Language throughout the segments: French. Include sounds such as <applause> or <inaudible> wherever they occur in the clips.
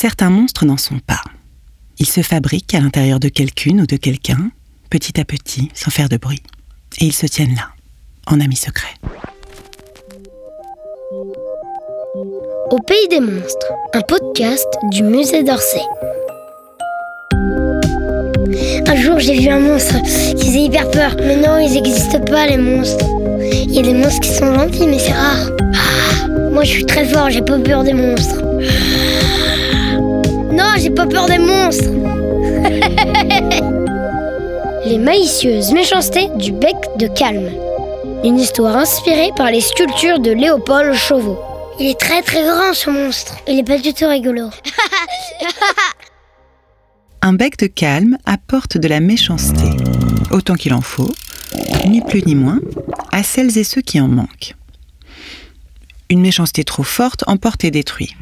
Certains monstres n'en sont pas. Ils se fabriquent à l'intérieur de quelqu'une ou de quelqu'un, petit à petit, sans faire de bruit. Et ils se tiennent là, en amis secrets. Au pays des monstres, un podcast du musée d'Orsay. Un jour, j'ai vu un monstre qui faisait hyper peur. Mais non, ils n'existent pas, les monstres. Il y a des monstres qui sont gentils, mais c'est rare. Ah, moi, je suis très fort, j'ai pas peur des monstres. Non, j'ai pas peur des monstres. <laughs> les maïcieuses méchancetés du bec de calme. Une histoire inspirée par les sculptures de Léopold Chauveau. Il est très très grand ce monstre. Il est pas du tout rigolo. <laughs> Un bec de calme apporte de la méchanceté, autant qu'il en faut, ni plus ni moins, à celles et ceux qui en manquent. Une méchanceté trop forte emporte et détruit.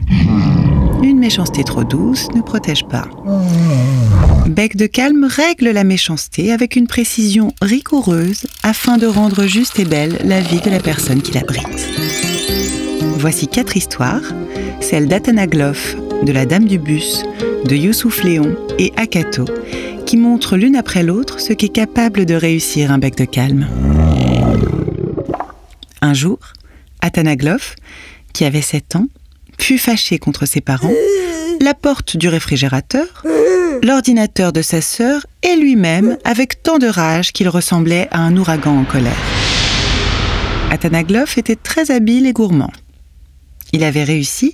Méchanceté trop douce ne protège pas. Bec de calme règle la méchanceté avec une précision rigoureuse afin de rendre juste et belle la vie de la personne qui l'abrite. Voici quatre histoires, celle d'Athanaglof, de la Dame du Bus, de Youssouf Léon et Akato, qui montrent l'une après l'autre ce qu'est capable de réussir un bec de calme. Un jour, Athanaglof, qui avait 7 ans, fut fâché contre ses parents, la porte du réfrigérateur, l'ordinateur de sa sœur et lui-même avec tant de rage qu'il ressemblait à un ouragan en colère. Athanaglof était très habile et gourmand. Il avait réussi,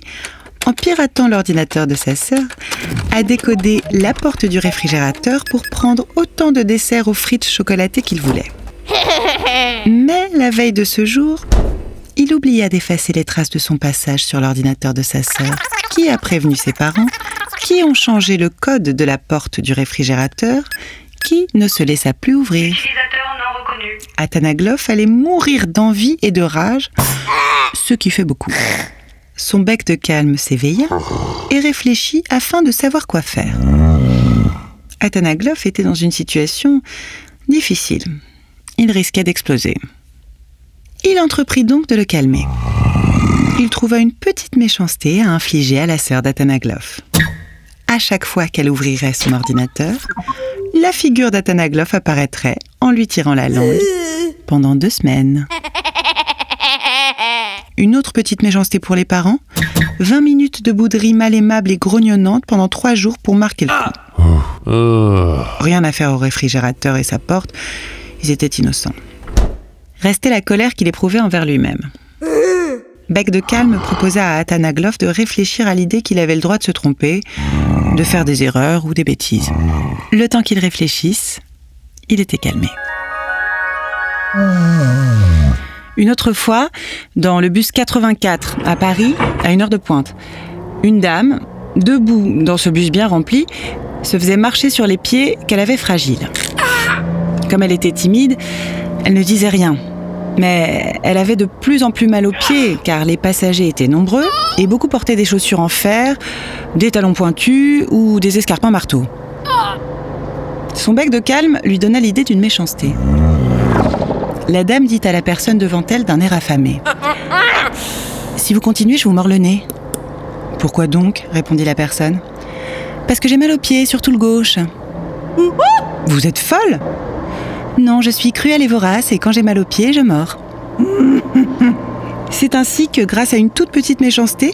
en piratant l'ordinateur de sa sœur, à décoder la porte du réfrigérateur pour prendre autant de desserts aux frites chocolatées qu'il voulait. Mais la veille de ce jour, il oublia d'effacer les traces de son passage sur l'ordinateur de sa sœur, qui a prévenu ses parents, qui ont changé le code de la porte du réfrigérateur, qui ne se laissa plus ouvrir. Athanaglof allait mourir d'envie et de rage, ce qui fait beaucoup. Son bec de calme s'éveilla et réfléchit afin de savoir quoi faire. Athanaglof était dans une situation difficile. Il risquait d'exploser. Il entreprit donc de le calmer. Il trouva une petite méchanceté à infliger à la sœur d'Athanaglof. À chaque fois qu'elle ouvrirait son ordinateur, la figure d'Athanaglof apparaîtrait en lui tirant la langue pendant deux semaines. Une autre petite méchanceté pour les parents 20 minutes de bouderie mal aimable et grognonnante pendant trois jours pour marquer le coup. Rien à faire au réfrigérateur et sa porte, ils étaient innocents. Restait la colère qu'il éprouvait envers lui-même. Bec de calme proposa à Athanaglof de réfléchir à l'idée qu'il avait le droit de se tromper, de faire des erreurs ou des bêtises. Le temps qu'il réfléchisse, il était calmé. Une autre fois, dans le bus 84 à Paris, à une heure de pointe, une dame, debout dans ce bus bien rempli, se faisait marcher sur les pieds qu'elle avait fragiles. Comme elle était timide, elle ne disait rien. Mais elle avait de plus en plus mal aux pieds car les passagers étaient nombreux et beaucoup portaient des chaussures en fer, des talons pointus ou des escarpins marteaux. Son bec de calme lui donna l'idée d'une méchanceté. La dame dit à la personne devant elle d'un air affamé. Si vous continuez, je vous mords le nez. Pourquoi donc? répondit la personne. Parce que j'ai mal aux pieds, surtout le gauche. Vous êtes folle? Non, je suis cruelle et vorace et quand j'ai mal aux pieds, je mords. <laughs> C'est ainsi que, grâce à une toute petite méchanceté,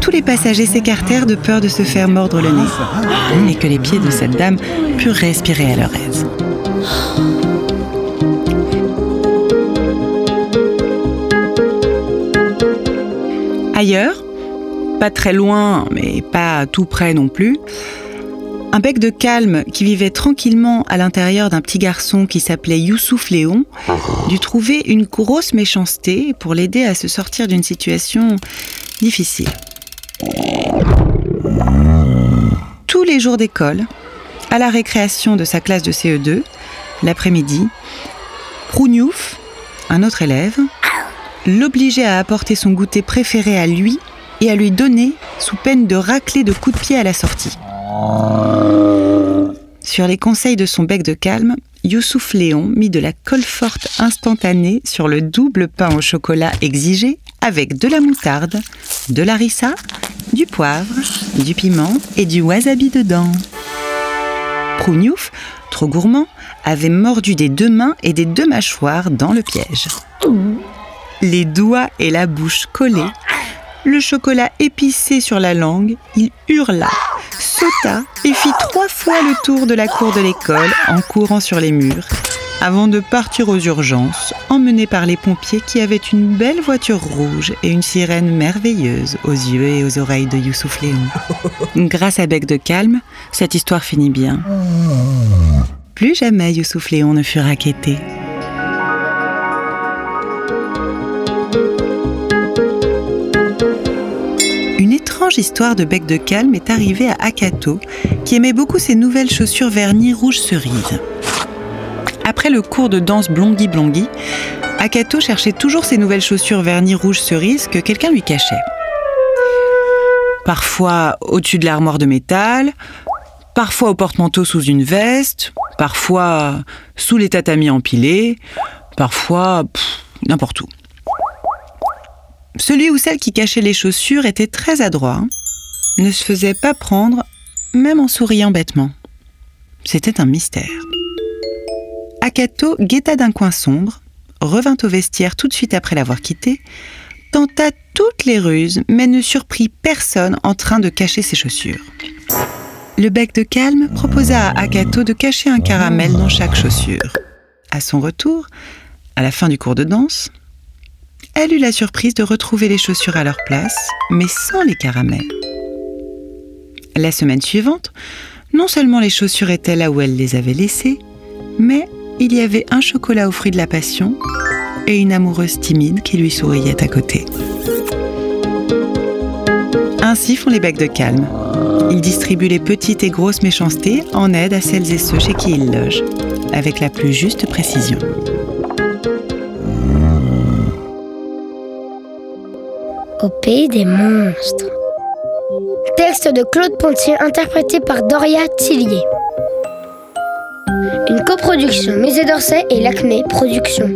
tous les passagers s'écartèrent de peur de se faire mordre le nez et que les pieds de cette dame purent respirer à leur aise. Ailleurs, pas très loin, mais pas tout près non plus, un bec de calme qui vivait tranquillement à l'intérieur d'un petit garçon qui s'appelait Youssouf Léon dut trouver une grosse méchanceté pour l'aider à se sortir d'une situation difficile. Tous les jours d'école, à la récréation de sa classe de CE2, l'après-midi, Prougnouf, un autre élève, l'obligeait à apporter son goûter préféré à lui et à lui donner sous peine de racler de coups de pied à la sortie. Sur les conseils de son bec de calme, Youssouf Léon mit de la colle forte instantanée sur le double pain au chocolat exigé avec de la moutarde, de la rissa, du poivre, du piment et du wasabi dedans. Prougnouf, trop gourmand, avait mordu des deux mains et des deux mâchoires dans le piège. Les doigts et la bouche collés, le chocolat épicé sur la langue, il hurla, sauta et fit trois fois le tour de la cour de l'école en courant sur les murs, avant de partir aux urgences, emmené par les pompiers qui avaient une belle voiture rouge et une sirène merveilleuse aux yeux et aux oreilles de Youssouf Léon. Grâce à Bec de Calme, cette histoire finit bien. Plus jamais Youssouf Léon ne fut raquetté. Histoire de bec de calme est arrivée à Akato, qui aimait beaucoup ses nouvelles chaussures vernis rouge cerise. Après le cours de danse Blongi Blongi, Akato cherchait toujours ses nouvelles chaussures vernis rouge cerise que quelqu'un lui cachait. Parfois au-dessus de l'armoire de métal, parfois au porte-manteau sous une veste, parfois sous les tatamis empilés, parfois n'importe où. Celui ou celle qui cachait les chaussures était très adroit, ne se faisait pas prendre, même en souriant bêtement. C'était un mystère. Akato guetta d'un coin sombre, revint au vestiaire tout de suite après l'avoir quitté, tenta toutes les ruses, mais ne surprit personne en train de cacher ses chaussures. Le bec de calme proposa à Akato de cacher un caramel dans chaque chaussure. À son retour, à la fin du cours de danse, elle eut la surprise de retrouver les chaussures à leur place, mais sans les caramels. La semaine suivante, non seulement les chaussures étaient là où elle les avait laissées, mais il y avait un chocolat aux fruits de la passion et une amoureuse timide qui lui souriait à côté. Ainsi font les becs de calme. Ils distribuent les petites et grosses méchancetés en aide à celles et ceux chez qui ils logent, avec la plus juste précision. Au pays des monstres. Texte de Claude Pontier interprété par Doria Tillier. Une coproduction Musée d'Orsay et l'Acmé Productions.